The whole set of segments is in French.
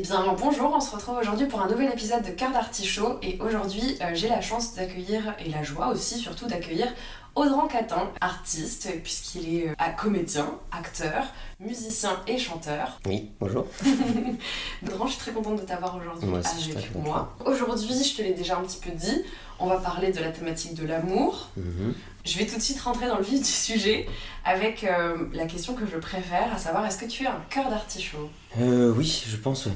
Eh bien bonjour, on se retrouve aujourd'hui pour un nouvel épisode de Cœur d'Artichaut et aujourd'hui euh, j'ai la chance d'accueillir et la joie aussi surtout d'accueillir Audran Catin, artiste puisqu'il est euh, comédien, acteur, musicien et chanteur. Oui, bonjour. Audran, je suis très contente de t'avoir aujourd'hui Moi aussi, avec moi. Aujourd'hui, je te l'ai déjà un petit peu dit, on va parler de la thématique de l'amour. Mhm. Je vais tout de suite rentrer dans le vif du sujet avec euh, la question que je préfère, à savoir est-ce que tu as un cœur d'artichaut? Euh, oui, je pense,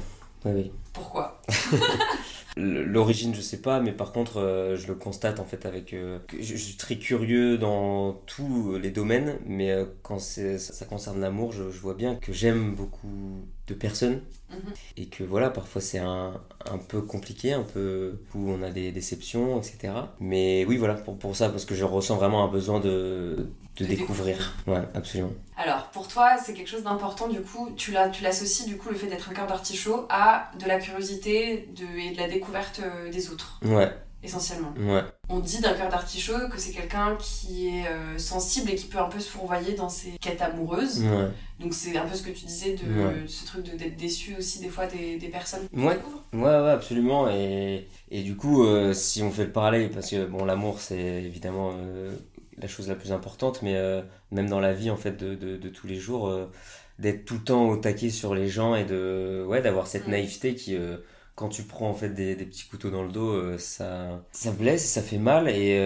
oui. Oui. Pourquoi? L'origine, je sais pas, mais par contre, euh, je le constate en fait avec. euh, je, je suis très curieux dans tous les domaines, mais euh, quand ça, ça concerne l'amour, je, je vois bien que j'aime beaucoup de personnes Mhm. et que voilà, parfois c'est un, un peu compliqué, un peu où on a des déceptions, etc. Mais oui, voilà, pour, pour ça, parce que je ressens vraiment un besoin de, de découvrir. Ouais, absolument. Alors, pour toi, c'est quelque chose d'important, du coup, tu l'as- tu l'associes, du coup, le fait d'être un cœur d'artichaut à de la curiosité de, et de la découverte euh, des autres, Ouais, essentiellement. ouais. On dit d'un cœur d'artichaut que c'est quelqu'un qui est euh, sensible et qui peut un peu se fourvoyer dans ses quêtes amoureuses. Ouais. Donc, c'est un peu ce que tu disais de Ouais. ce truc de- d'être déçu aussi, des fois, des, des personnes qu'on Ouais. découvre. Ouais, ouais, absolument. Et, et du coup, euh, si on fait le parallèle, parce que bon, l'amour, c'est évidemment euh, la chose la plus importante, mais euh, même dans la vie, en fait, de, de, de tous les jours, euh, d'être tout le temps au taquet sur les gens et de, ouais, d'avoir cette Mm. naïveté qui, euh, quand tu prends en fait des, des petits couteaux dans le dos, ça, ça blesse, ça fait mal. Et,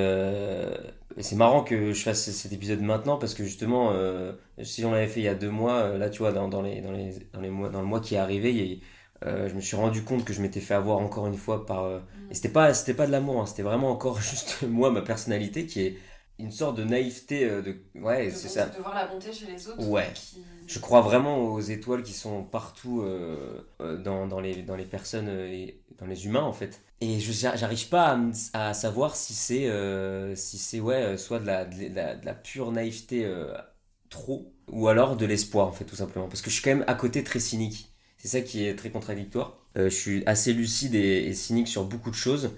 c'est marrant que je fasse cet épisode maintenant parce que justement, si on l'avait fait il y a deux mois, là, tu vois, dans, dans les, dans les, dans les mois, dans le mois qui est arrivé, il y a- euh, je me suis rendu compte que je m'étais fait avoir encore une fois par. euh, Mm. Et c'était pas, c'était pas de l'amour, hein, c'était vraiment encore juste moi, ma personnalité, qui est une sorte de naïveté euh, de. Ouais, c'est ça. de voir la bonté chez les autres. Ouais. qui- Je crois vraiment aux étoiles qui sont partout euh, euh, dans, dans, les, dans les personnes et dans les humains en fait. Et je j'arrive pas à, savoir si c'est euh, si c'est ouais soit de la, de la, de la pure naïveté euh, trop ou alors de l'espoir en fait tout simplement parce que je suis quand même à côté très cynique. C'est ça qui est très contradictoire. Je suis assez lucide et, et cynique sur beaucoup de choses,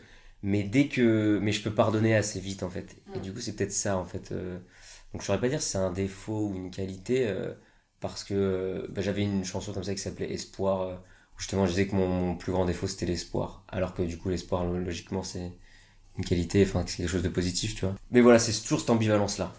mais dès que mais je peux pardonner assez vite en fait. Et du coup c'est peut-être ça en fait. euh. Donc je saurais pas dire si c'est un défaut ou une qualité. euh, parce que euh, bah, j'avais une chanson comme ça qui s'appelait Espoir, où justement je disais que mon, mon plus grand défaut c'était l'espoir, alors que du coup l'espoir lo- logiquement c'est une qualité, enfin c'est quelque chose de positif, tu vois. Mais voilà, c'est toujours cette ambivalence là.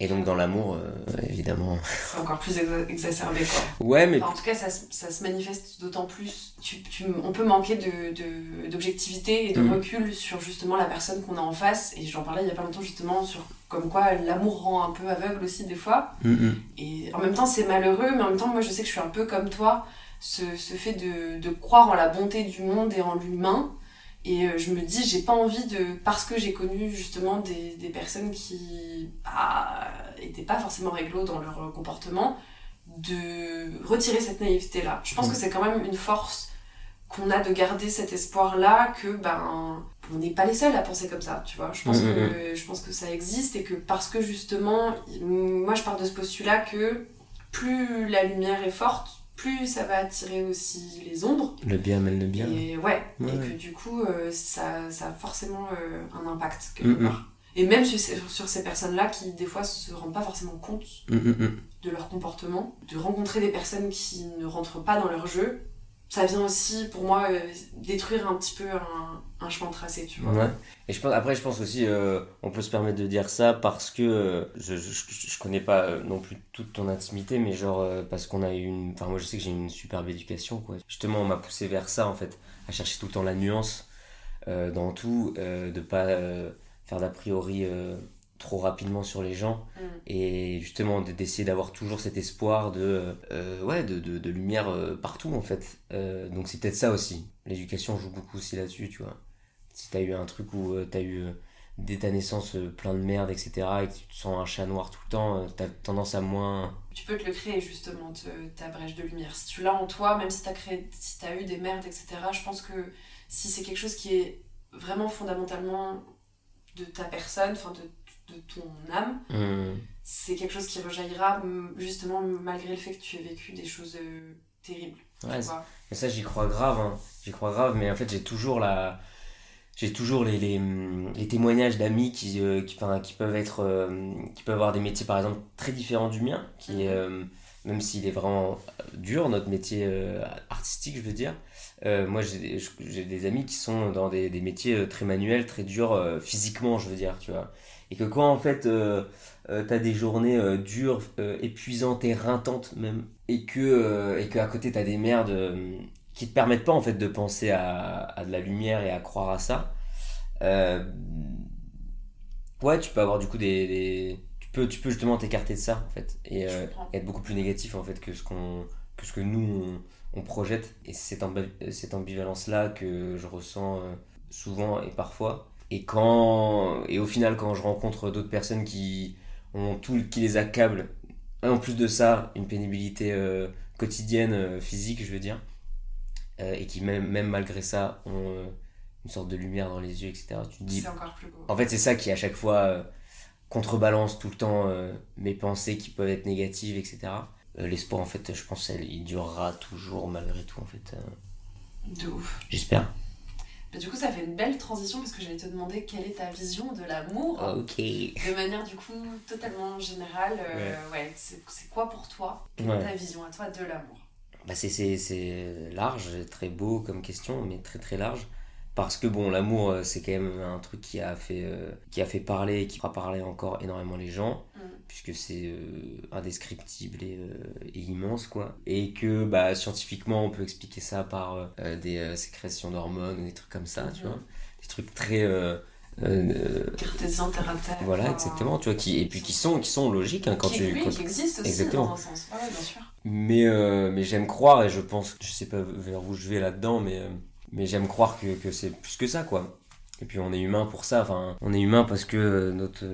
Et donc dans l'amour, euh, évidemment. C'est encore plus exa- exacerbé, quoi. Ouais, mais Enfin, en tout cas, ça, se- ça se manifeste d'autant plus. Tu, tu- on peut manquer de- de- d'objectivité et de Mhm. recul sur justement la personne qu'on a en face. Et j'en parlais il y a pas longtemps justement sur comme quoi l'amour rend un peu aveugle aussi des fois. Mm, mm. Et en même temps, c'est malheureux, mais en même temps, moi je sais que je suis un peu comme toi. Ce, ce fait de, de croire en la bonté du monde et en l'humain. Et euh, je me dis, j'ai pas envie de. Parce que j'ai connu justement des, des personnes qui bah, étaient pas forcément réglo dans leur comportement, de retirer cette naïveté-là. Je pense Mm. que c'est quand même une force qu'on a de garder cet espoir-là que ben on n'est pas les seuls à penser comme ça, tu vois. Je pense, Mm, mm, que, je pense que ça existe et que parce que justement, moi je pars de ce postulat que plus la lumière est forte, plus ça va attirer aussi les ombres. le bien mène le bien. Et ouais, Ouais, et que du coup, euh, ça, ça a forcément euh, un impact quelque Mm, mm. part. Et même sur ces, sur ces personnes-là qui, des fois, se rendent pas forcément compte mm. de leur comportement, de rencontrer des personnes qui ne rentrent pas dans leur jeu, ça vient aussi, pour moi, euh, détruire un petit peu un, chemin tracé, tu vois. Et je pense, après, je pense aussi, euh, on peut se permettre de dire ça parce que euh, je, je, je- connais pas euh, non plus toute ton intimité, mais genre parce qu'on a eu une. Enfin, moi je sais que j'ai une superbe éducation, quoi. Justement, on m'a poussé vers ça, en fait, à chercher tout le temps la nuance dans tout, de pas faire d'a priori trop rapidement sur les gens Mm. et justement de- d'essayer d'avoir toujours cet espoir de euh, ouais de, de, de lumière euh, partout en fait Euh, donc c'est peut-être ça aussi l'éducation joue beaucoup aussi là-dessus tu vois si t'as eu un truc où t'as eu dès ta naissance plein de merde etc et que tu te sens un chat noir tout le temps t'as tendance à moins Tu peux te le créer, justement, te- ta brèche de lumière. Si tu l'as en toi, même si t'as créé, si t'as eu des merdes, etc., je pense que si c'est quelque chose qui est vraiment fondamentalement de ta personne, enfin de, de ton âme, Hum, c'est quelque chose qui rejaillira justement malgré le fait que tu aies vécu des choses euh, terribles. ouais. Mais ça, j'y crois grave, hein. J'y crois grave, mais en fait, j'ai toujours la... J'ai toujours les, les, les témoignages d'amis qui, euh, qui, peuvent être... euh, qui peuvent avoir des métiers, par exemple, très différents du mien, qui, Mhm. même s'il est vraiment dur, notre métier artistique, je veux dire. moi, j'ai des amis qui sont dans des, des métiers très manuels, très durs physiquement, je veux dire, tu vois. Et que quand en fait euh, t'as des journées euh, dures, euh, épuisantes et rintantes même, et que, et que à côté t'as des merdes qui te permettent pas en fait de penser à, à, de la lumière et à croire à ça. ouais, tu peux avoir du coup des, des, tu peux tu peux justement t'écarter de ça en fait et être beaucoup plus négatif en fait que ce qu'on que ce que nous on, on projette et c'est cette ambivalence là que je ressens souvent et parfois et quand et au final quand je rencontre d'autres personnes qui ont tout qui les accable. en plus de ça, une pénibilité euh, quotidienne, euh, physique, je veux dire. Euh, et qui, même, même malgré ça, ont une sorte de lumière dans les yeux, etc. Tu dis... C'est encore plus beau. En fait, c'est ça qui, à chaque fois, contrebalance tout le temps mes pensées qui peuvent être négatives, etc. L'espoir, en fait, je pense, il durera toujours malgré tout, en fait. De ouf. J'espère du coup, ça fait une belle transition parce que j'allais te demander quelle est ta vision de l'amour. Ok. De manière, du coup, totalement générale. Euh, ouais. c'est quoi pour toi? Quelle est ta vision à toi de l'amour? Bah C'est large, très beau comme question, mais très très large parce que bon l'amour euh, c'est quand même un truc qui a fait euh, qui a fait parler et qui fera parler encore énormément les gens mm. puisque c'est euh, indescriptible et, immense quoi et que bah scientifiquement on peut expliquer ça par des sécrétions d'hormones ou des trucs comme ça tu mm-hmm. vois des trucs très cartésiens terre à terre voilà exactement tu vois qui et puis qui sont qui sont logiques hein, quand qui, tu oui, qui existent aussi exactement. dans un sens ouais, bien sûr mais mais j'aime croire et je pense je sais pas vers où je vais là dedans mais mais j'aime croire que, que c'est plus que ça, quoi. Et puis on est humain pour ça, enfin, on est humain parce que notre,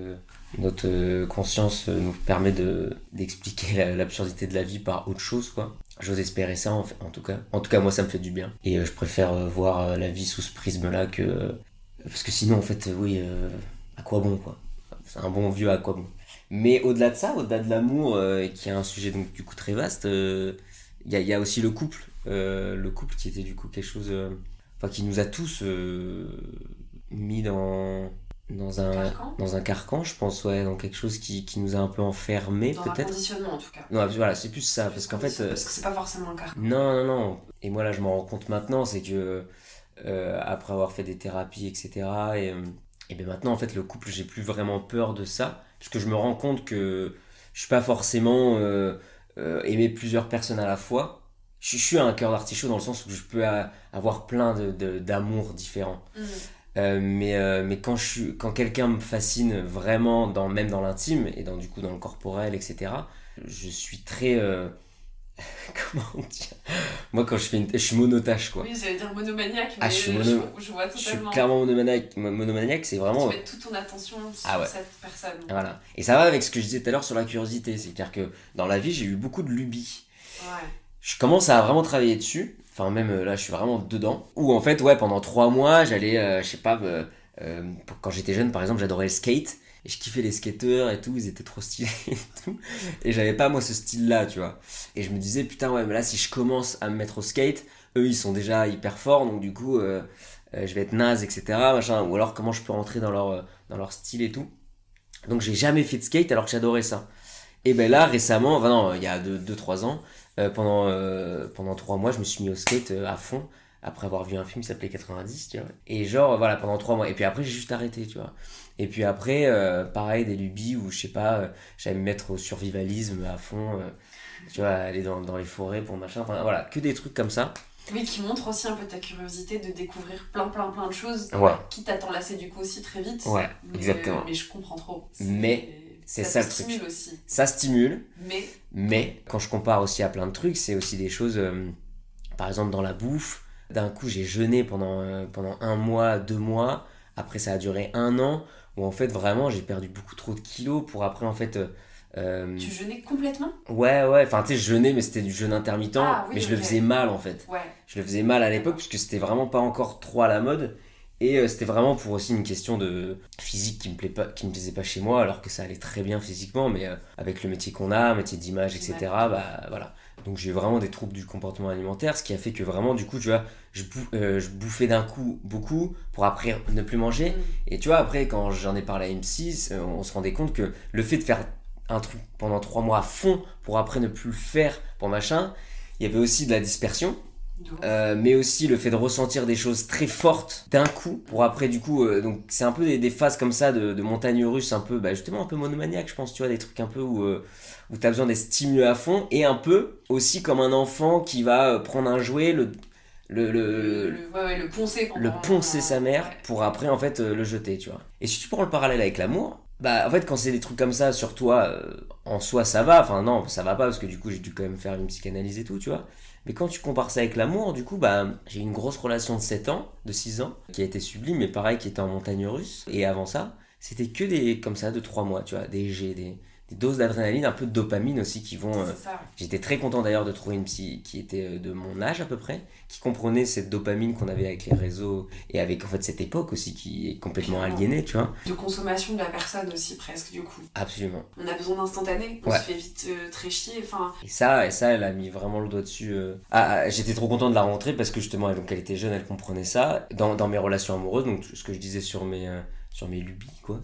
notre conscience nous permet de, d'expliquer l'absurdité de la vie par autre chose, quoi. J'ose espérer ça, en, fait, en tout cas. En tout cas, moi, ça me fait du bien. Et euh, je préfère euh, voir euh, la vie sous ce prisme-là que... Parce que sinon, en fait, oui, à quoi bon, quoi. Un bon vieux à quoi bon. Mais au-delà de ça, au-delà de l'amour, qui est un sujet donc du coup très vaste, il y, a, aussi le couple. Le couple qui était du coup quelque chose enfin qui nous a tous euh, mis dans dans un carcan. dans un carcan je pense ouais dans quelque chose qui, qui nous a un peu enfermé peut-être. conditionnement en tout cas. Non voilà c'est plus ça parce qu'en fait euh, parce que c'est pas forcément un carcan. Non non non. Et moi là je m'en rends compte maintenant c'est que euh, après avoir fait des thérapies etc et, et bien maintenant en fait le couple j'ai plus vraiment peur de ça parce que je me rends compte que je suis pas forcément aimer plusieurs personnes à la fois je, suis un cœur d'artichaut dans le sens où je peux avoir plein d'amour de, différents. Mm. Euh, mais, euh, mais quand, je quand quelqu'un me fascine vraiment, dans, même dans l'intime et dans, du coup dans le corporel, etc., je suis très. Euh, comment dire Moi, quand je fais une. Je suis monotache, quoi. Oui, j'allais dire monomaniaque, mais ah, je, suis je, vois totalement. Je suis clairement monomaniaque. Monomaniaque, c'est vraiment. Tu mets toute ton attention sur ah cette personne. Voilà. Et ça va avec ce que je disais tout à l'heure sur la curiosité. C'est-à-dire que dans la vie, j'ai eu beaucoup de lubies. Ouais je commence à vraiment travailler dessus. Enfin, même euh, là, je suis vraiment dedans. Où en fait, ouais, pendant trois mois, j'allais, euh, je sais pas, euh, quand j'étais jeune, par exemple, j'adorais le skate. Et je kiffais les skateurs et tout, ils étaient trop stylés et tout. Et j'avais pas, moi, ce style-là, tu vois. Et je me disais, putain, ouais, mais là, si je commence à me mettre au skate, eux, ils sont déjà hyper forts, donc du coup, je vais être naze, etc. Machin. Ou alors, comment je peux rentrer dans leur, dans leur style et tout. Donc, j'ai jamais fait de skate alors que j'adorais ça. Et ben là, récemment, enfin non, il y a 2-3 ans, pendant, euh, pendant trois mois, je me suis mis au skate euh, à fond après avoir vu un film qui s'appelait 90, tu vois. Et genre, voilà, pendant trois mois. Et puis après, j'ai juste arrêté, tu vois. Et puis après, pareil, des lubies où, je sais pas, j'allais me mettre au survivalisme à fond, tu vois, aller dans, dans, les forêts pour machin. Enfin, voilà, que des trucs comme ça. Oui, qui montre aussi un peu ta curiosité de découvrir plein, plein, plein de choses. Ouais. Qui t'attend lassé du coup aussi très vite. Ouais, exactement. Mais je comprends trop. Mais c'est ça, le truc. Aussi. Ça stimule. Mais. Mais quand je compare aussi à plein de trucs, c'est aussi des choses. Euh, par exemple, dans la bouffe, d'un coup, j'ai jeûné pendant, euh, pendant un mois, deux mois. Après, ça a duré un an. Où en fait, vraiment, j'ai perdu beaucoup trop de kilos pour après, en fait. Euh, tu jeûnais complètement? Ouais, ouais. Enfin, tu sais, je jeûnais, mais c'était du jeûne intermittent. Ah mais je le faisais mal, en fait. Ouais. Je le faisais mal à l'époque, puisque c'était vraiment pas encore trop à la mode. Et euh, c'était vraiment pour aussi une question de physique qui me, plaît pas, qui me plaisait pas chez moi, alors que ça allait très bien physiquement, mais euh, avec le métier qu'on a, métier d'image, etc., bah voilà. Donc j'ai vraiment des troubles du comportement alimentaire, ce qui a fait que vraiment, du coup, tu vois, je, euh, je bouffais d'un coup beaucoup pour après ne plus manger. Mm. Et tu vois, après, quand j'en ai parlé à M6, on se rendait compte que le fait de faire un truc pendant trois mois à fond pour après ne plus le faire pour machin. Il y avait aussi de la dispersion. Euh, mais aussi le fait de ressentir des choses très fortes d'un coup pour après du coup euh, donc c'est un peu des, phases comme ça de, de montagne russe un peu bah, justement un peu monomaniaque je pense tu vois des trucs un peu où euh, où t'as besoin d'être stimulé à fond et un peu aussi comme un enfant qui va prendre un jouet le le le, le, poncer le poncer sa mère pour après en fait le jeter tu vois. Et si tu prends le parallèle avec l'amour bah en fait quand c'est des trucs comme ça sur toi en soi ça va enfin non ça va pas parce que du coup j'ai dû quand même faire une psychanalyse et tout tu vois mais quand tu compares ça avec l'amour, du coup, bah, j'ai une grosse relation de 7 ans, de 6 ans, qui a été sublime, mais pareil, qui était en montagne russe. Et avant ça, c'était que des, comme ça, de 3 mois, tu vois, des G, des, des doses d'adrénaline, un peu de dopamine aussi qui vont. Euh, j'étais très content d'ailleurs de trouver une psy qui était euh, de mon âge à peu près, qui comprenait cette dopamine qu'on avait avec les réseaux et avec en fait cette époque aussi qui est complètement aliénée, tu vois. De consommation de la personne aussi presque du coup. Absolument. On a besoin d'instantané, on se fait vite euh, très chier, enfin. Et ça, et ça, elle a mis vraiment le doigt dessus. Ah, ah, j'étais trop content de la rencontrer parce que justement, elle, donc elle était jeune, elle comprenait ça dans, dans mes relations amoureuses, donc ce que je disais sur mes sur mes lubies quoi.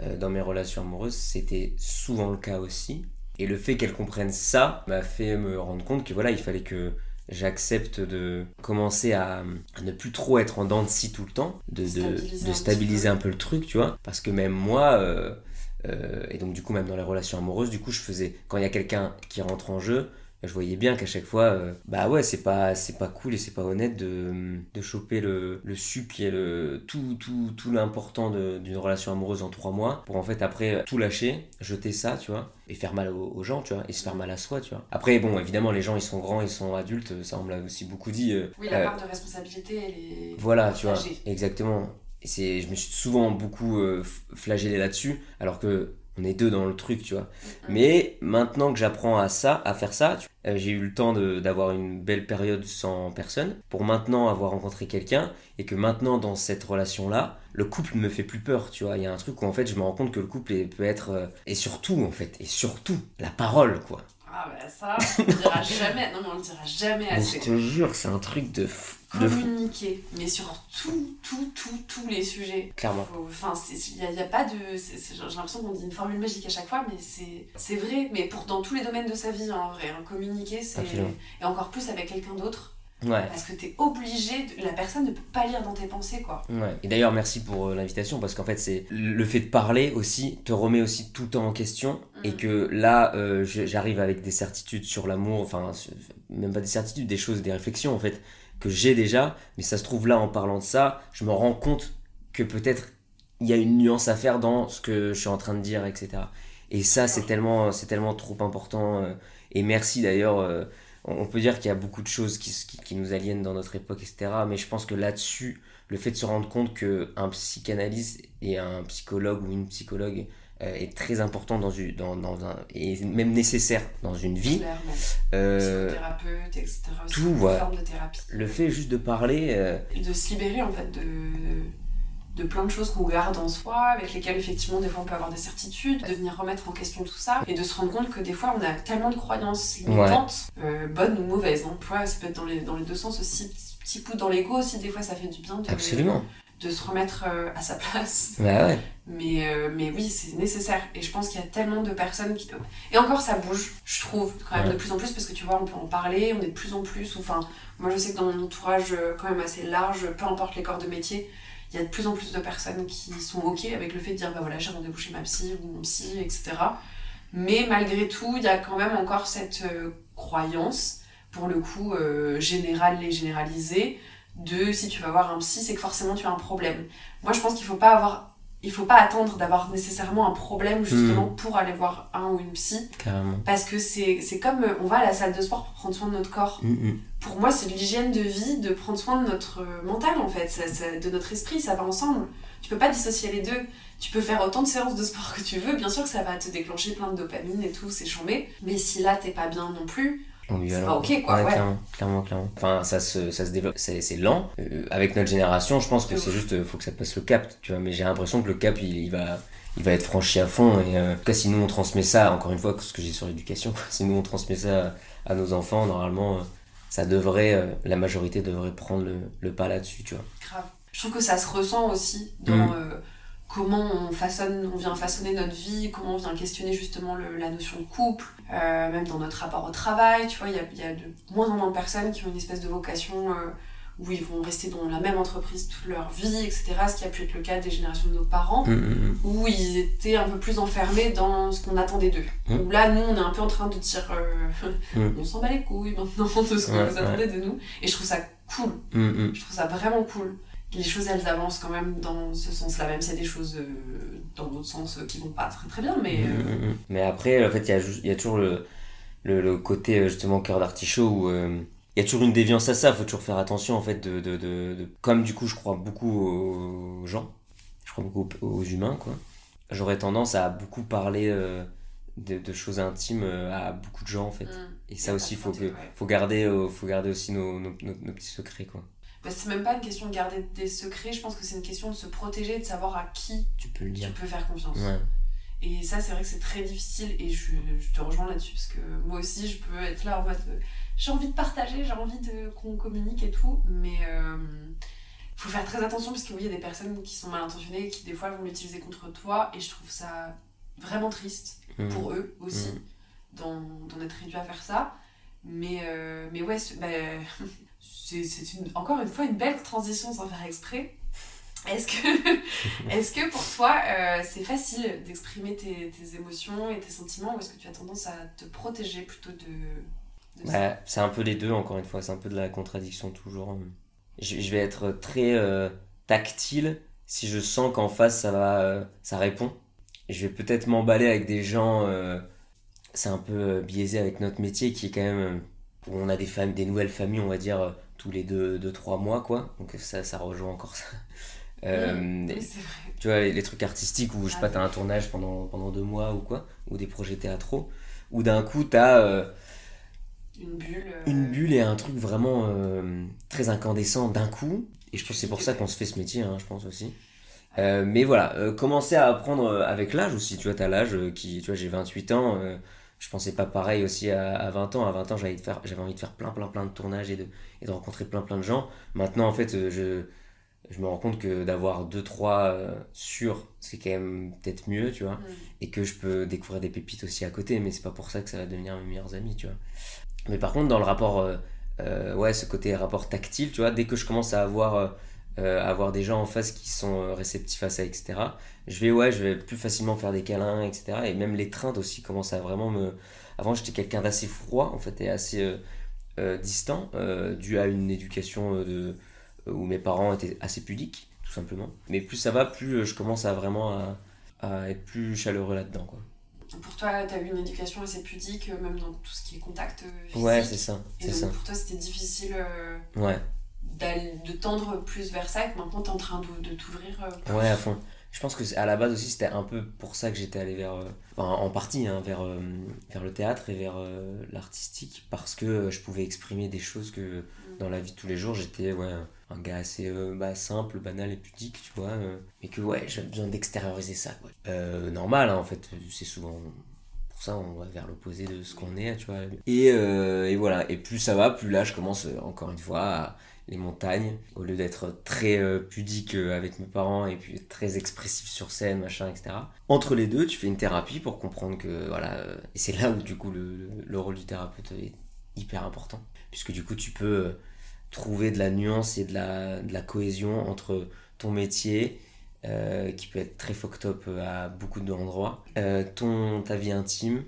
Euh, dans mes relations amoureuses, c'était souvent le cas aussi. Et le fait qu'elle comprenne ça m'a fait me rendre compte que voilà, il fallait que j'accepte de commencer à, ne plus trop être en dents de scie tout le temps, de stabiliser, de, stabiliser un, peu. le truc, tu vois. Parce que même moi, euh, euh, et donc du coup même dans les relations amoureuses, du coup je faisais, quand il y a quelqu'un qui rentre en jeu, je voyais bien qu'à chaque fois, euh, bah ouais, c'est pas, c'est pas cool et c'est pas honnête de, de choper le, le sup qui est le, tout, tout, tout l'important d'une relation amoureuse en trois mois pour en fait après tout lâcher, jeter ça, tu vois, et faire mal aux, gens, tu vois, et se faire mal à soi, tu vois. Après, bon, évidemment, les gens ils sont grands, ils sont adultes, ça on me l'a aussi beaucoup dit. Euh, oui, la euh, part de responsabilité, elle est. Voilà, tu vois, exactement. Et je me suis souvent beaucoup flagellé là-dessus, alors que on est deux dans le truc, tu vois. Mais maintenant que j'apprends à ça, à faire ça, euh, j'ai eu le temps d'avoir une belle période sans personne pour maintenant avoir rencontré quelqu'un et que maintenant dans cette relation-là, le couple me fait plus peur, tu vois. Il y a un truc où en fait je me rends compte que le couple peut être euh, et surtout en fait et surtout la parole quoi. Ah bah ça, on le dira jamais. Non mais on le dira jamais assez. je te jure, c'est un truc de fou. Communiquer, mais sur tout, tout, tout, tous les sujets. Clairement. Enfin, il n'y a, a, pas de. J'ai l'impression qu'on dit une formule magique à chaque fois, mais c'est vrai. Mais pour dans tous les domaines de sa vie, en vrai, hein, communiquer, c'est. Et encore plus avec quelqu'un d'autre parce que tu es obligé, la personne ne peut pas lire dans tes pensées, quoi. Ouais. Et d'ailleurs, merci pour euh, l'invitation, parce qu'en fait, c'est le fait de parler aussi te remet aussi tout le temps en question. Et mm. que là, euh, j'arrive avec des certitudes sur l'amour, enfin, même pas des certitudes, des choses, des réflexions, en fait, que j'ai déjà. Mais ça se trouve là, en parlant de ça, je me rends compte que peut-être il y a une nuance à faire dans ce que je suis en train de dire, etc. Et ça, c'est tellement, c'est tellement trop important. Euh, et merci d'ailleurs on peut dire qu'il y a beaucoup de choses qui, qui, nous aliènent dans notre époque, etc. Mais je pense que là-dessus, le fait de se rendre compte qu'un psychanalyste et un psychologue ou une psychologue euh, est très important dans, une, dans, dans un, et même nécessaire dans une vie. Euh, Psychothérapeute, etc. tout, voilà. de thérapie. Le fait juste de parler. Euh, de se libérer en fait de de plein de choses qu'on garde en soi, avec lesquelles effectivement des fois on peut avoir des certitudes, de venir remettre en question tout ça et de se rendre compte que des fois on a tellement de croyances limitantes, euh, bonnes ou mauvaises. Hein. ça peut être dans les, dans les deux sens aussi, petit, coup dans l'ego aussi, des fois ça fait du bien de, Absolument. de se remettre euh, à sa place. ouais. Mais, euh, mais oui, c'est nécessaire. Et je pense qu'il y a tellement de personnes qui. Et encore, ça bouge, je trouve, quand même, de plus en plus, parce que tu vois, on peut en parler, on est de plus en plus. Enfin, moi, je sais que dans mon entourage, quand même assez large, peu importe les corps de métier, il y a de plus en plus de personnes qui sont ok avec le fait de dire bah voilà j'ai rendez-vous chez ma psy ou mon psy etc mais malgré tout il y a quand même encore cette euh, croyance pour le coup euh, générale et généralisée de si tu vas voir un psy c'est que forcément tu as un problème. Moi je pense qu'il faut pas avoir il faut pas attendre d'avoir nécessairement un problème justement hmm. pour aller voir un ou une psy. Carrément. Parce que c'est comme euh, on va à la salle de sport pour prendre soin de notre corps. Hmm, hmm. Pour moi, c'est l'hygiène de vie de prendre soin de notre euh, mental en fait, de notre esprit, ça va ensemble. Tu peux pas dissocier les deux. Tu peux faire autant de séances de sport que tu veux, bien sûr que ça va te déclencher plein de dopamine et tout, c'est chambé. Mais si là t'es pas bien non plus, c'est pas ok quoi. Ouais, Clairement, clairement, Enfin, ça se, ça se développe, c'est lent. Euh, avec notre génération, je pense que c'est juste, faut que ça passe le cap, tu vois. Mais j'ai l'impression que le cap, il, va, il va être franchi à fond. Et euh, en tout cas, si nous on transmet ça, encore une fois, ce que j'ai sur l'éducation, si nous on transmet ça à nos enfants, normalement, euh, ça devrait, la majorité devrait prendre le, pas là-dessus, tu vois. Grave. Je trouve que ça se ressent aussi dans. Mm comment on façonne, on vient façonner notre vie, comment on vient questionner justement la notion de couple, euh, même dans notre rapport au travail, tu vois, il y a, y a, de moins en moins de personnes qui ont une espèce de vocation euh, où ils vont rester dans la même entreprise toute leur vie, etc. Ce qui a pu être le cas des générations de nos parents, Mm, mm, mm. où ils étaient un peu plus enfermés dans ce qu'on attendait d'eux. Où là, nous, on est un peu en train de dire, euh, on s'en bat les couilles maintenant de ce qu'on Ouais, vous attendait de nous. Et je trouve ça cool. Je trouve ça vraiment cool. Les choses, elles avancent quand même dans ce sens-là, même s'il y a des choses euh, dans d'autres sens euh, qui vont pas très très bien, mais... euh, Mm, mm, mm. Mais après, en fait, il y a, ju- il y a toujours le, le, le côté euh, justement cœur d'artichaut où il y a toujours une déviance à ça. faut toujours faire attention en fait. De, de, de, de- Comme du coup, je crois beaucoup aux gens, je crois beaucoup aux, humains, quoi. J'aurais tendance à beaucoup parler de, de choses intimes à beaucoup de gens en fait. Et ça aussi, pas faut, que, ouais. faut, garder, euh, faut garder aussi nos, nos, nos, nos petits secrets, quoi. Bah, c'est même pas une question de garder des secrets, je pense que c'est une question de se protéger, de savoir à qui Tu peux le tu dire. peux faire confiance. Ouais. Et ça, c'est vrai que c'est très difficile et je, je te rejoins là-dessus parce que moi aussi, je peux être là en mode euh, j'ai envie de partager, j'ai envie de qu'on communique et tout, mais euh, faut faire très attention parce que oui, il y a des personnes qui sont mal intentionnées et qui des fois vont l'utiliser contre toi et je trouve ça vraiment triste Mm. pour eux aussi Mm. d'en d'en être réduit à faire ça. Mais, euh, mais ouais, bah, c'est une- encore une fois une belle transition sans faire exprès. Est-ce que, est que pour toi, euh, c'est facile d'exprimer tes, tes émotions et tes sentiments ou est-ce que tu as tendance à te protéger plutôt de, de Ouais, c'est un peu les deux, encore une fois, c'est un peu de la contradiction toujours. Je, je vais être très euh, tactile si je sens qu'en face ça va, euh, ça répond. Je vais peut-être m'emballer avec des gens, c'est un peu biaisé avec notre métier qui est quand même, où on a des, familles, des nouvelles familles, on va dire, euh, tous les deux, deux, trois mois, quoi. Donc ça, ça rejoint encore ça. Euh, Mmh, oui, c'est vrai. tu vois, les, les trucs artistiques où, je sais Ah pas, t'as un tournage pendant, pendant deux mois ou quoi, ou des projets théâtraux, où d'un coup t'as... euh, Une bulle. euh, une bulle et un truc vraiment très incandescent d'un coup. Et je pense que c'est pour ça qu'on se fait ce métier, hein, je pense aussi. Euh, mais voilà, commencer à apprendre avec l'âge aussi. Tu vois, t'as l'âge qui, tu vois, j'ai 28 ans. Je pensais pas pareil aussi à, à 20 ans. À 20 ans, j'avais de faire- j'avais envie de faire plein, plein, plein de tournages et de, et de rencontrer plein, plein de gens. Maintenant, en fait, euh, je, je me rends compte que d'avoir deux, trois euh, sûrs, c'est quand même peut-être mieux, tu vois et que je peux découvrir des pépites aussi à côté, mais c'est pas pour ça que ça va devenir mes meilleurs amis, tu vois. Mais par contre, dans le rapport, euh, euh, ouais, ce côté rapport tactile, tu vois, dès que je commence à avoir, euh, des gens en face qui sont réceptifs à ça, etc., je vais, ouais, je vais plus facilement faire des câlins, etc. Et même l'étreinte aussi commence à vraiment me. Avant, j'étais quelqu'un d'assez froid, en fait, et assez euh, euh, distant, euh, dû à une éducation euh, de, où mes parents étaient assez pudiques, tout simplement. Mais plus ça va, plus je commence à vraiment à, à être plus chaleureux là-dedans, quoi. Pour toi, tu as eu une éducation assez pudique, même dans tout ce qui est contact physique? Ouais, c'est ça, Et donc ça. pour toi, c'était difficile Ouais, de tendre plus vers ça et maintenant, tu es en train de, de t'ouvrir plus. ouais, à fond. Je pense que à la base aussi, c'était un peu pour ça que j'étais allé vers, euh, en partie, hein, vers, euh, vers le théâtre et vers euh, l'artistique, parce que je pouvais exprimer des choses que dans la vie de tous les jours, j'étais ouais, un gars assez bah, simple, banal et pudique, tu vois, mais que ouais, j'avais besoin d'extérioriser ça, normal, hein, en fait, c'est souvent pour ça on va vers l'opposé de ce qu'on est, tu vois. Et, et voilà, et plus ça va, plus là je commence encore une fois à les montagnes, au lieu d'être très euh, pudique euh, avec mes parents et puis très expressif sur scène, machin, etc. Entre les deux, tu fais une thérapie pour comprendre que, voilà, euh, et c'est là où du coup le, le- le rôle du thérapeute est hyper important, puisque du coup tu peux trouver de la nuance et de la, cohésion entre ton métier, qui peut être très fucked-up à beaucoup d'endroits, ton, ta vie intime,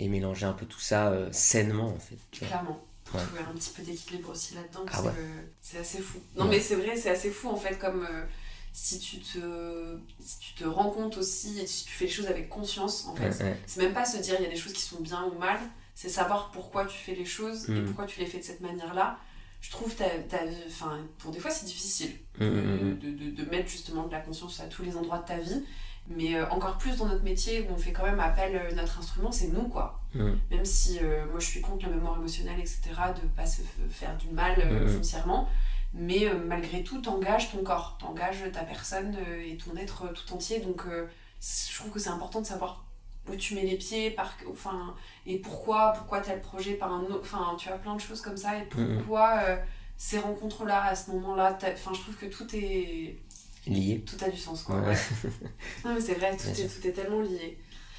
et mélanger un peu tout ça sainement en fait. Clairement. Pour trouver un petit peu d'équilibre aussi là-dedans. Ah parce que c'est assez fou. Non, mais c'est vrai, c'est assez fou en fait, comme euh, si, tu te, si tu te rends compte aussi et si tu fais les choses avec conscience en fait. C'est même pas se dire il y a des choses qui sont bien ou mal, c'est savoir pourquoi tu fais les choses et Mm. pourquoi tu les fais de cette manière-là. Je trouve ta, enfin, pour des fois c'est difficile Mm, mm, de, de, de mettre justement de la conscience à tous les endroits de ta vie, mais euh, encore plus dans notre métier où on fait quand même appel, euh, notre instrument c'est nous quoi. Mm. Même si euh, moi je suis contre la mémoire émotionnelle, etc., de pas se faire du mal Mhm. foncièrement, mais malgré tout t'engages ton corps, t'engages ta personne et ton être tout entier, donc je trouve que c'est important de savoir où tu mets les pieds, par, enfin, et pourquoi, pourquoi tel projet par un autre, enfin tu as plein de choses comme ça, et Mhm. pourquoi euh, ces rencontres-là, à ce moment-là, enfin je trouve que tout est Lié. Tout a du sens, quoi. Ouais. non, mais c'est vrai, tout est, tout est tellement lié.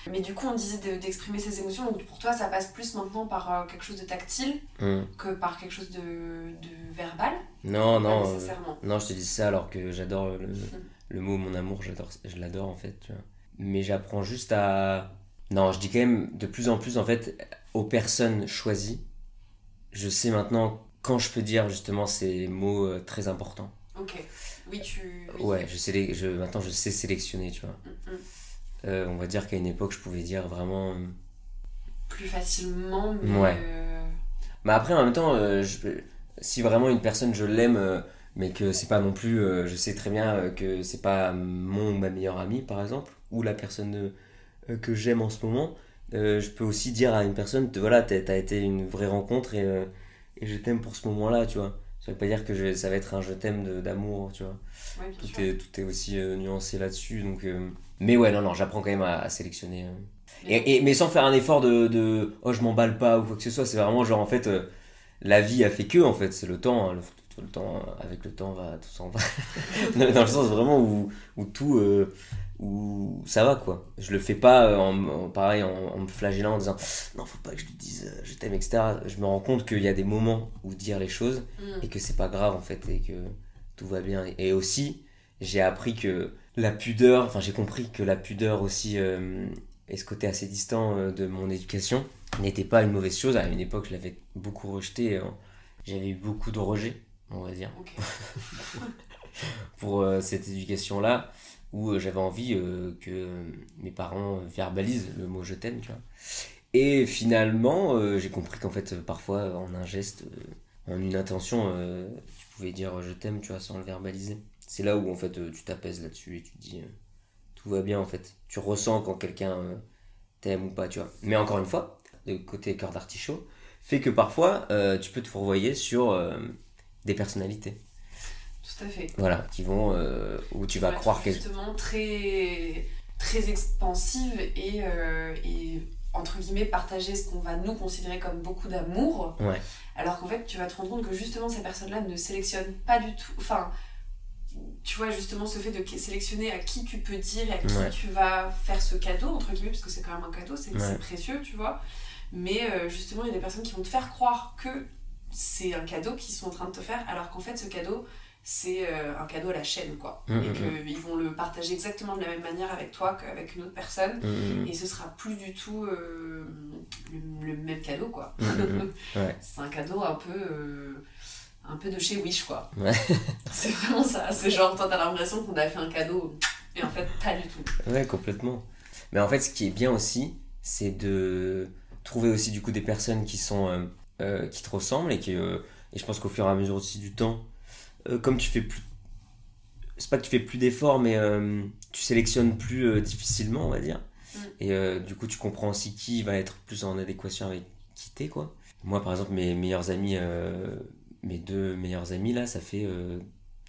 Mais du coup, on disait de- d'exprimer ses émotions, donc pour toi, ça passe plus maintenant par euh, quelque chose de tactile Hum. que par quelque chose de, de verbal? Non, non. Pas euh. Non, je te dis ça alors que j'adore le, le mot mon amour, je l'adore en fait, tu vois. Mais j'apprends juste à. Non, je dis quand même de plus en plus en fait aux personnes choisies. Je sais maintenant quand je peux dire justement ces mots euh, très importants. Ok. Oui, tu. oui. Ouais, je sais je, maintenant je sais sélectionner, tu vois. Mm, mm. Euh, on va dire qu'à une époque je pouvais dire vraiment. euh, Plus facilement, mais. Ouais. euh, Mais après, en même temps, euh, je si vraiment une personne, je l'aime, mais que c'est pas non plus. je sais très bien que c'est pas mon ou ma meilleure amie, par exemple, ou la personne que j'aime en ce moment, je peux aussi dire à une personne voilà, t'as été une vraie rencontre et, et je t'aime pour ce moment-là, tu vois. Ça veut pas dire que je- ça va être un je t'aime d'amour, tu vois. ouais, Tout sûr. est, tout est aussi euh, nuancé là-dessus. Donc, euh, Mais ouais, non, non, j'apprends quand même à, à sélectionner. euh. Et, et- mais sans faire un effort de, de oh, je m'emballe pas ou quoi que ce soit. C'est vraiment genre, en fait, euh, la vie a fait que, en fait, c'est le temps. hein, le, le temps, avec le temps, va, tout s'en va. dans, dans le sens vraiment où, où tout. Où ça va, quoi. Je le fais pas euh, en, en- pareil en, en me flagellant en disant non, faut pas que je lui dise euh, je t'aime, etc. Je me rends compte qu'il y a des moments où dire les choses Mm. et que c'est pas grave en fait et que tout va bien et aussi j'ai appris que la pudeur enfin j'ai compris que la pudeur aussi euh, et ce côté assez distant euh, de mon éducation n'était pas une mauvaise chose à une époque je l'avais beaucoup rejeté euh, j'avais eu beaucoup de rejet on va dire pour cette éducation là où euh, j'avais envie euh, que mes parents verbalisent le mot je t'aime tu vois. Et finalement euh, j'ai compris qu'en fait parfois en un geste en une intention tu pouvais dire je t'aime tu vois sans le verbaliser. C'est là où en fait tu t'apaises là-dessus et tu te dis tout va bien en fait. Tu ressens quand quelqu'un t'aime ou pas tu vois. Mais encore une fois le côté cœur d'artichaut fait que parfois tu peux te fourvoyer sur des personnalités Tout à fait. voilà qui vont euh, où tu vas croire que justement très très expansive et, euh, et entre guillemets partager ce qu'on va nous considérer comme beaucoup d'amour ouais alors qu'en fait tu vas te rendre compte que justement ces personnes là ne sélectionnent pas du tout enfin tu vois justement ce fait de sélectionner à qui tu peux dire et à qui Ouais. tu vas faire ce cadeau entre guillemets parce que c'est quand même un cadeau c'est Ouais. c'est précieux tu vois mais euh, justement il y a des personnes qui vont te faire croire que c'est un cadeau qu'ils sont en train de te faire alors qu'en fait ce cadeau c'est euh, un cadeau à la chaîne quoi. Mm, et qu'ils vont le partager exactement de la même manière avec toi qu'avec une autre personne. Mm, et ce sera plus du tout euh, le, le même cadeau quoi. Ouais. c'est un cadeau un peu euh, un peu de chez Wish quoi. Ouais. c'est vraiment ça. C'est genre toi t'as l'impression qu'on a fait un cadeau et en fait pas du tout. Ouais, complètement. Mais en fait, ce qui est bien aussi, c'est de trouver aussi du coup des personnes qui sont euh, qui te ressemblent et qui et je pense qu'au fur et à mesure aussi du temps, euh, comme tu fais plus, c'est pas que tu fais plus d'efforts, mais euh, tu sélectionnes plus euh, difficilement, on va dire. Mm. Et du coup, tu comprends aussi qui va être plus en adéquation avec qui t'es, quoi. Moi, par exemple, mes meilleurs amis, mes deux meilleurs amis là, ça fait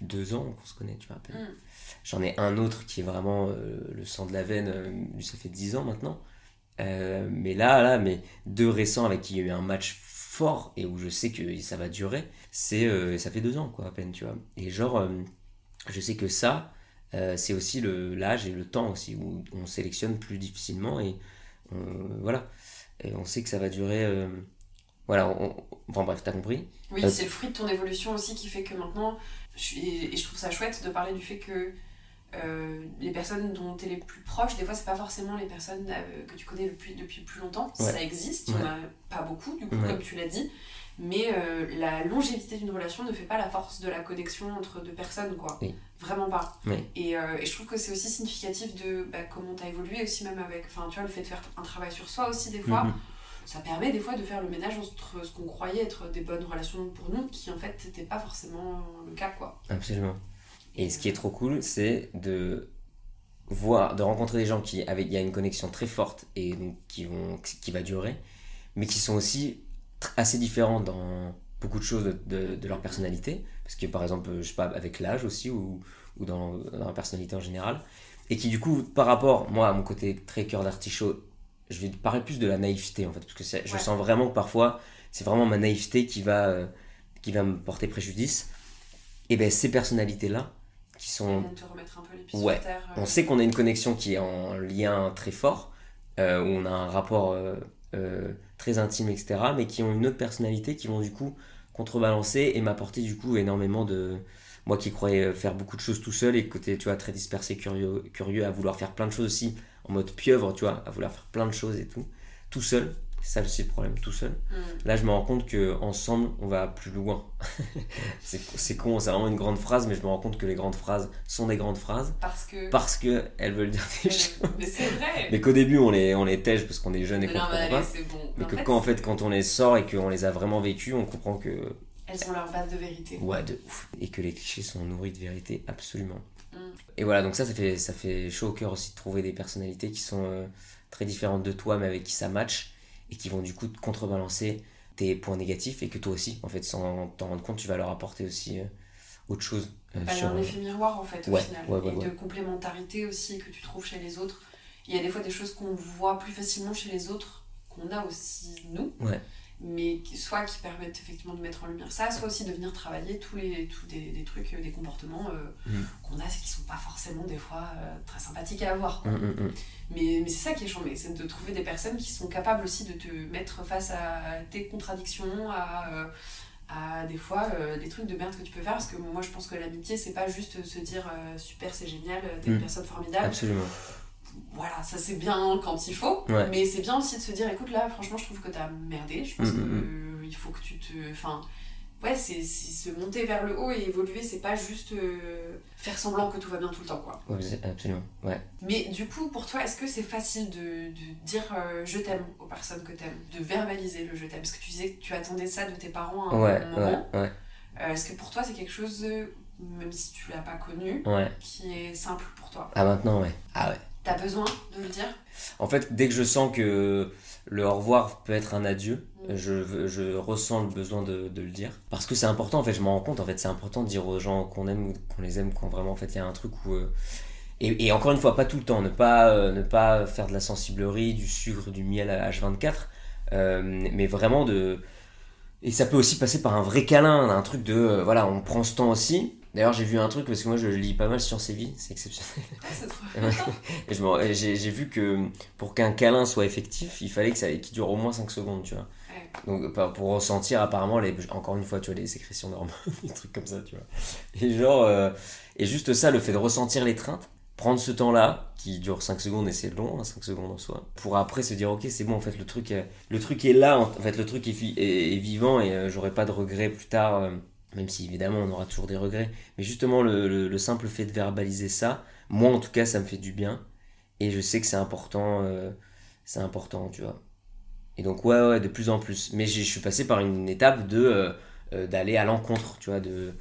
deux ans qu'on se connaît, tu à peine. Mm. J'en ai un autre qui est vraiment le sang de la veine, ça fait 10 ans maintenant. Mais là, là, mais deux récents avec qui il y a eu un match fort et où je sais que ça va durer, c'est euh, ça fait deux ans quoi à peine, tu vois. Et genre, euh, je sais que ça, euh, c'est aussi le l'âge et le temps aussi où on sélectionne plus difficilement et on- voilà. Et on sait que ça va durer. voilà, on- enfin bref, t'as compris. oui c'est le fruit de ton évolution aussi qui fait que maintenant je et je trouve ça chouette de parler du fait que euh, les personnes dont tu es les plus proches, des fois, c'est pas forcément les personnes euh, que tu connais depuis, depuis plus longtemps. Ouais. Ça existe, il y en a pas beaucoup, du coup, Ouais. comme tu l'as dit. Mais euh, la longévité d'une relation ne fait pas la force de la connexion entre deux personnes, quoi. Oui. Vraiment pas. Oui. Et, et je trouve que c'est aussi significatif de bah, comment tu as évolué aussi, même avec. Enfin, tu vois, le fait de faire un travail sur soi aussi, des fois. Mhm. Ça permet des fois de faire le ménage entre ce qu'on croyait être des bonnes relations pour nous, qui en fait n'était pas forcément le cas, quoi. Absolument. Et ce qui est trop cool, c'est de voir, de rencontrer des gens qui avec il y a une connexion très forte et donc qui vont qui va durer, mais qui sont aussi assez différents dans beaucoup de choses de, de, de leur personnalité, parce que par exemple, je sais pas, avec l'âge aussi ou, ou dans, dans la personnalité en général, et qui du coup, par rapport, moi, à mon côté très cœur d'artichaut, je vais parler plus de la naïveté en fait, parce que je sens vraiment que parfois, c'est vraiment ma naïveté qui va, euh, qui va me porter préjudice. Et ben ces personnalités-là, qui sont Viennent te remettre un peu les pieds Ouais. sur terre. euh, on sait qu'on a une connexion qui est en lien très fort, euh, où on a un rapport euh, euh, très intime, etc., mais qui ont une autre personnalité, qui vont du coup contrebalancer et m'apporter du coup énormément de... Moi qui croyais faire beaucoup de choses tout seul et côté, tu vois, très dispersé, curieux, curieux, à vouloir faire plein de choses aussi, en mode pieuvre, tu vois, à vouloir faire plein de choses et tout, tout seul, ça aussi le problème, tout seul. hmm. Là, je me rends compte que ensemble, on va plus loin. c'est con, c'est vraiment une grande phrase, mais je me rends compte que les grandes phrases sont des grandes phrases Parce que. parce que elles veulent dire des choses. mais c'est vrai. Mais qu'au début, on les, on les tège parce qu'on est jeune et qu'on non, mais comprend allez, pas. c'est bon. Mais En que fait, quand, en fait, quand on les sort et qu'on les a vraiment vécus, on comprend que. Elles ont leur base de vérité. Ouais, de ouf. Et que les clichés sont nourris de vérité, absolument. Mm. Et voilà, donc ça, ça fait, ça fait chaud au cœur aussi de trouver des personnalités qui sont euh, très différentes de toi, mais avec qui ça match et qui vont du coup te contrebalancer tes points négatifs et que toi aussi, en fait, sans t'en rendre compte, tu vas leur apporter aussi euh, autre chose. euh, Bah, Il y a un effet miroir en fait au Ouais, final. ouais, ouais, et de complémentarité aussi que tu trouves chez les autres. Il y a des fois des choses qu'on voit plus facilement chez les autres, qu'on a aussi nous. Mais soit qui permettent effectivement de mettre en lumière ça, soit aussi de venir travailler tous les tous des, des trucs, euh, des comportements euh, Mm. qu'on a, qui sont pas forcément des fois euh, très sympathiques à avoir. quoi. Hum, hum. Mais, mais c'est ça qui est chambé, c'est de trouver des personnes qui sont capables aussi de te mettre face à tes contradictions, à, euh, à des fois des trucs de merde que tu peux faire. Parce que moi je pense que l'amitié, c'est pas juste se dire super, c'est génial, t'es une Mm. personne formidable. Absolument. Voilà, ça c'est bien quand il faut. Ouais. Mais c'est bien aussi de se dire écoute, là franchement, je trouve que t'as merdé. Je pense Mm, que mm, euh, il faut que tu te. Enfin. Ouais, c'est se monter vers le haut et évoluer, c'est pas juste euh, faire semblant que tout va bien tout le temps, quoi. Ouais, absolument. Ouais. Mais du coup, pour toi, est-ce que c'est facile de, de dire euh, je t'aime aux personnes que t'aimes, de verbaliser le je t'aime? Parce que tu disais que tu attendais ça de tes parents à un Ouais, moment. ouais, ouais, Euh, est-ce que pour toi, c'est quelque chose, même si tu l'as pas connu, qui est simple pour toi? Ah, maintenant, ouais. Ah, ouais. T'as besoin de le dire? En fait, dès que je sens que le au revoir peut être un adieu, Mm. je, je ressens le besoin de, de le dire. Parce que c'est important, en fait, je m'en rends compte, en fait, c'est important de dire aux gens qu'on aime ou qu'on les aime, quand vraiment, en fait, il y a un truc où... euh, Et, et encore une fois, pas tout le temps, ne pas, euh, ne pas faire de la sensiblerie, du sucre, du miel à H24, euh, mais vraiment de... Et ça peut aussi passer par un vrai câlin, un truc de... euh, voilà, on prend ce temps aussi. D'ailleurs, j'ai vu un truc, parce que moi, je lis pas mal Science et Vie, c'est exceptionnel. Ah, trop j'ai vu que pour qu'un câlin soit effectif, il fallait que ça qu'il dure au moins 5 secondes, tu vois. Donc pas- pour ressentir apparemment les encore une fois, tu vois les sécrétions d'hormones, des trucs comme ça, tu vois. Et genre euh, et juste ça le fait de ressentir l'étreinte, prendre ce temps-là qui dure 5 secondes et c'est long, 5 secondes en soi, pour après se dire OK, c'est bon en fait le truc est, le truc est là, en fait le truc est, vi- est, est vivant et euh, j'aurai pas de regrets plus tard euh, même si évidemment on aura toujours des regrets, mais justement le, le- le simple fait de verbaliser ça, moi en tout cas ça me fait du bien. Et je sais que c'est important euh, c'est important tu vois. Et donc ouais ouais de plus en plus. Mais je suis passé par une étape de euh, euh, d'aller à l'encontre tu vois de,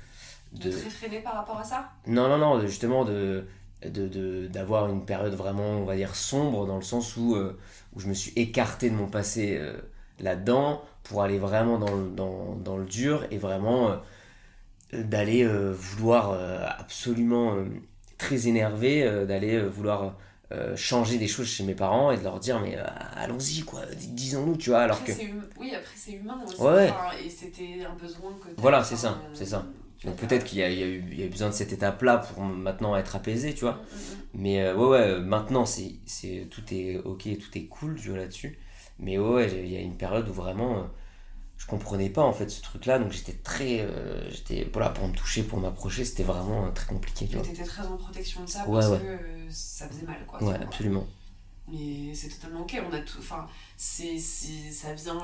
De te réfréner par rapport à ça? Non non non de- justement de de- de- d'avoir une période vraiment on va dire sombre dans le sens où euh, où je me suis écarté de mon passé là-dedans pour aller vraiment dans le, dans, dans le dur et vraiment d'aller euh, vouloir euh, absolument euh, très énervé d'aller vouloir euh, changer des choses chez mes parents et de leur dire mais euh, allons-y quoi dis- disons-nous tu vois alors que Après, hum- Oui, après c'est humain aussi. Ouais, ouais. Enfin, et c'était un besoin que Voilà, c'est ça, c'est ça. donc peut-être qu'il y a, y, eu, il y a eu besoin de cette étape là pour maintenant être apaisé tu vois Mm, mm, mm. Mais euh, ouais, ouais, maintenant, c'est, tout est ok, tout est cool, tu vois, là-dessus. Mais ouais, ouais, il y a une période où vraiment, je comprenais pas, en fait, ce truc-là. Donc j'étais très... euh, j'étais, voilà, pour me toucher, pour m'approcher, c'était vraiment euh, très compliqué, tu t'étais très en protection de ça Ouais, parce ouais. que euh, ça faisait mal, quoi. Ouais, absolument. Mais c'est totalement ok. On a tout. Enfin, c'est, c'est- ça vient.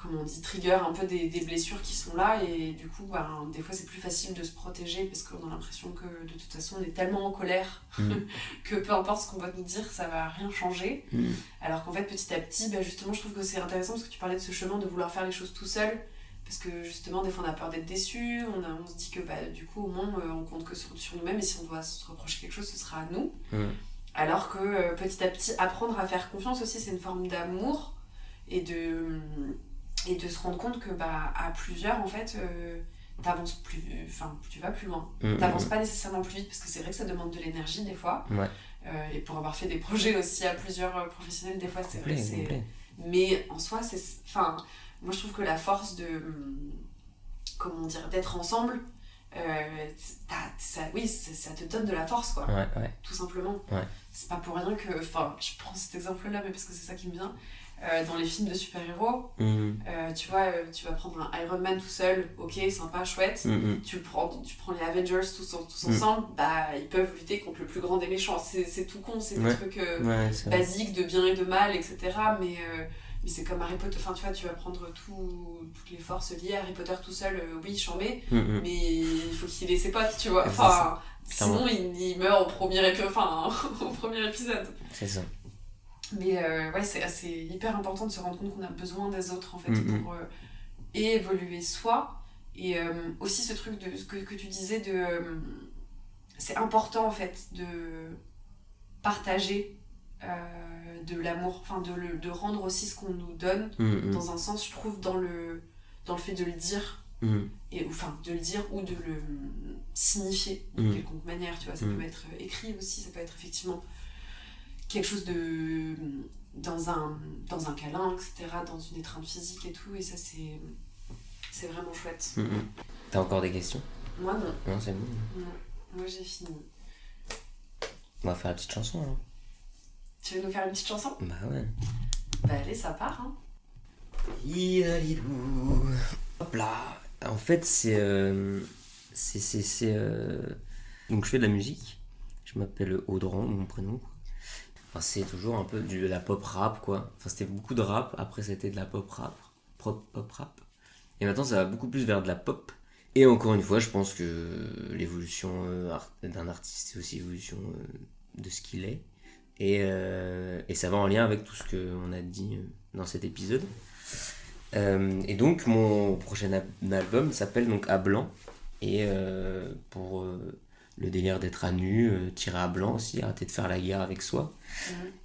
Comment on dit Trigger un peu des, des blessures qui sont là. Et du coup, ben, des fois, c'est plus facile de se protéger parce qu'on a l'impression que de toute façon, on est tellement en colère Mm. que peu importe ce qu'on va nous dire, ça va rien changer. Mm. Alors qu'en fait, petit à petit, bah, justement, je trouve que c'est intéressant parce que tu parlais de ce chemin de vouloir faire les choses tout seul. Parce que justement, des fois, on a peur d'être déçu. On, a, on se dit que bah, du coup, au moins, euh, on compte que sur, sur nous-mêmes. Et si on doit se reprocher quelque chose, ce sera à nous. Alors que euh, petit à petit, apprendre à faire confiance aussi, c'est une forme d'amour. Et de, et de se rendre compte que bah, à plusieurs, en fait, euh, t'avances plus. Enfin, tu vas plus loin. Mm, T'avances mm, pas nécessairement plus vite parce que c'est vrai que ça demande de l'énergie des fois. Ouais. Euh, et pour avoir fait des projets aussi à plusieurs euh, professionnels, des fois c'est vrai c'est. Mais en soi, c'est. Enfin, moi je trouve que la force de. hum, Comment dire D'être ensemble euh, ça, oui, ça, ça te donne de la force, quoi, Ouais, ouais. tout simplement. Ouais. C'est pas pour rien que. Enfin, je prends cet exemple-là, mais parce que c'est ça qui me vient. Euh, dans les films de super-héros, Mhm. euh, tu vois, euh, tu vas prendre un Iron Man tout seul, ok, sympa, chouette. Mhm. Tu prends, tu prends les Avengers tous, Mm. ensemble, bah ils peuvent lutter contre le plus grand des méchants. C'est tout con, c'est des Ouais. trucs Ouais, c'est vrai. basiques de bien et de mal, etc. Mais, mais c'est comme Harry Potter. Enfin, tu vois, tu vas prendre tout- toutes les forces liées à Harry Potter tout seul, oui, Mhm. mais il faut qu'il ait ses potes, tu vois. Enfin, sinon il, il meurt au premier, enfin, au premier épisode. C'est ça. Mais euh, ouais, c'est hyper important de se rendre compte qu'on a besoin des autres en fait Mhm. pour euh, et évoluer soi. Et euh, aussi ce truc de ce que, que tu disais de. c'est important en fait de partager de l'amour, enfin de, le- de rendre aussi ce qu'on nous donne, Mhm. dans un sens, je trouve, dans le, dans le fait de le dire. Et, ou, enfin, de le dire ou de le signifier de Mhm. quelconque manière, tu vois. Ça peut être écrit aussi, ça peut être effectivement quelque chose de. dans un, dans un câlin, etc., dans une étreinte physique et tout, et ça, c'est. c'est vraiment chouette. Mhm. T'as encore des questions? Moi, non. Non, c'est bon. non. Moi, j'ai fini. On va faire la petite chanson alors. Tu veux nous faire une petite chanson? Bah ouais. Bah, allez, ça part, hein. Hop là. En fait, c'est. euh, c'est. c'est, c'est, euh, Donc, je fais de la musique? Je m'appelle Audran, mon prénom. C'est toujours un peu de la pop rap, quoi. Enfin, c'était beaucoup de rap. Après, c'était de la pop rap. Pop, pop rap. Et maintenant, ça va beaucoup plus vers de la pop. Et encore une fois, je pense que l'évolution euh, d'un artiste, c'est aussi l'évolution euh, de ce qu'il est. Et, euh, et ça va en lien avec tout ce qu'on a dit dans cet épisode. Et donc, mon prochain al- album s'appelle donc À Blanc. Et pour le délire d'être à nu, euh, tirer à blanc aussi, arrêter de faire la guerre avec soi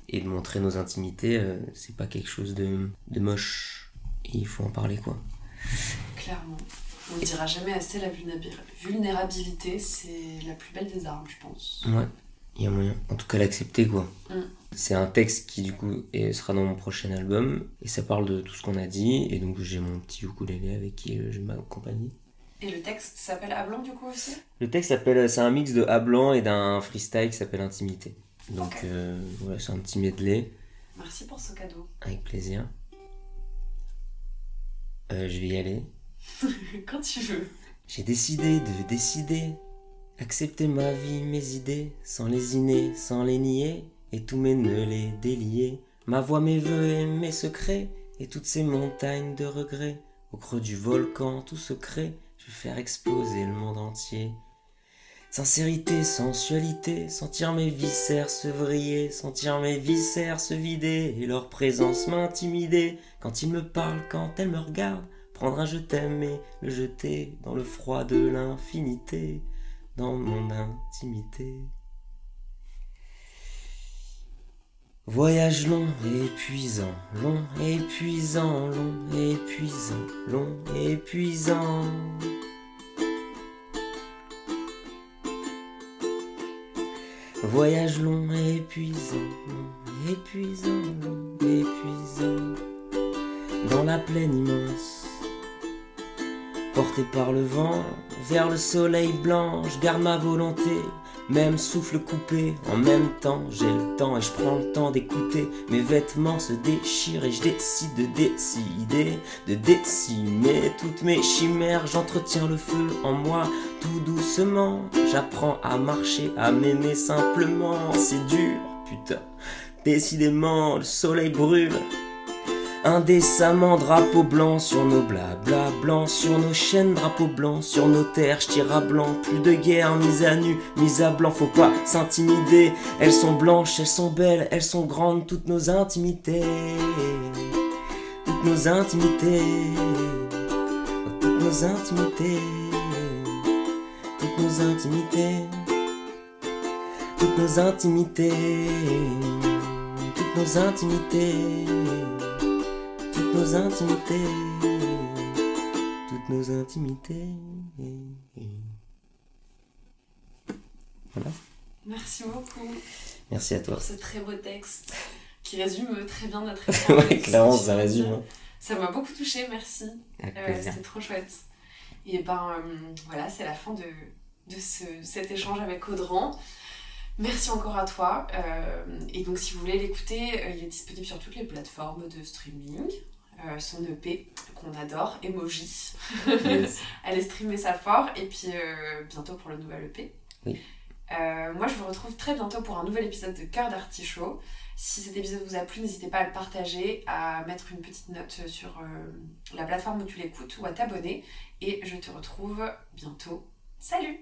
et de montrer nos intimités, euh, c'est pas quelque chose de, de moche. Et il faut en parler quoi. Clairement. On ne dira jamais assez la vulnérabil- vulnérabilité, c'est la plus belle des armes, je pense. Ouais, il y a moyen. En tout cas, l'accepter quoi. Mm. C'est un texte qui du coup sera dans mon prochain album et ça parle de tout ce qu'on a dit. Et donc j'ai mon petit ukulélé avec qui je m'accompagne. Et le texte s'appelle À blanc, du coup, aussi? Le texte s'appelle, c'est un mix de A blanc et d'un freestyle qui s'appelle Intimité. Donc Ok. euh, voilà, c'est un petit medley Merci pour ce cadeau. avec plaisir. Euh, je vais y aller. Quand tu veux. J'ai décidé de décider, accepter ma vie, mes idées, sans les inner, sans les nier, et tous mes nœuds les délier, ma voix, mes voeux et mes secrets, et toutes ces montagnes de regrets, au creux du volcan tout secret, je vais faire exploser le monde entier. Sincérité, sensualité, sentir mes viscères se vriller, sentir mes viscères se vider, et leur présence m'intimider, quand ils me parlent, quand elles me regardent, prendre un je t'aime et le jeter dans le froid de l'infinité, dans mon intimité. Voyage long épuisant, long épuisant, long épuisant, long épuisant. Voyage long épuisant, long épuisant, long épuisant. Dans la plaine immense, porté par le vent, vers le soleil blanc, je garde ma volonté, même souffle coupé, en même temps j'ai le temps et je prends le temps d'écouter, mes vêtements se déchirent et je décide de décider, de décimer toutes mes chimères, j'entretiens le feu en moi tout doucement, j'apprends à marcher, à m'aimer simplement, c'est dur, putain, décidément le soleil brûle. Indécemment, drapeau blanc sur nos blabla blancs, sur nos chaînes, drapeau blanc, sur nos terres, à blanc, plus de guerre, mise à nu, mise à blanc, faut pas s'intimider. Elles sont blanches, elles sont belles, elles sont grandes, toutes nos intimités, toutes nos intimités, toutes nos intimités, toutes nos intimités, toutes nos intimités. Toutes nos intimités, toutes nos intimités. Voilà. Merci beaucoup Merci à toi. pour ce très beau texte qui résume très bien notre ouais, clairement, ça résume. hein. Ça m'a beaucoup touché, merci. Euh. C'était trop chouette. Et ben voilà, c'est la fin de, de ce, cet échange avec Audran. Merci encore à toi. et donc si vous voulez l'écouter, il est disponible sur toutes les plateformes de streaming. son EP qu'on adore, Emoji. Allez streamer ça fort. Et puis bientôt pour le nouvel EP. Oui. Euh, moi, je vous retrouve très bientôt pour un nouvel épisode de Cœur d'Artichaut. Si cet épisode vous a plu, n'hésitez pas à le partager, à mettre une petite note sur euh, la plateforme où tu l'écoutes ou à t'abonner. Et je te retrouve bientôt. Salut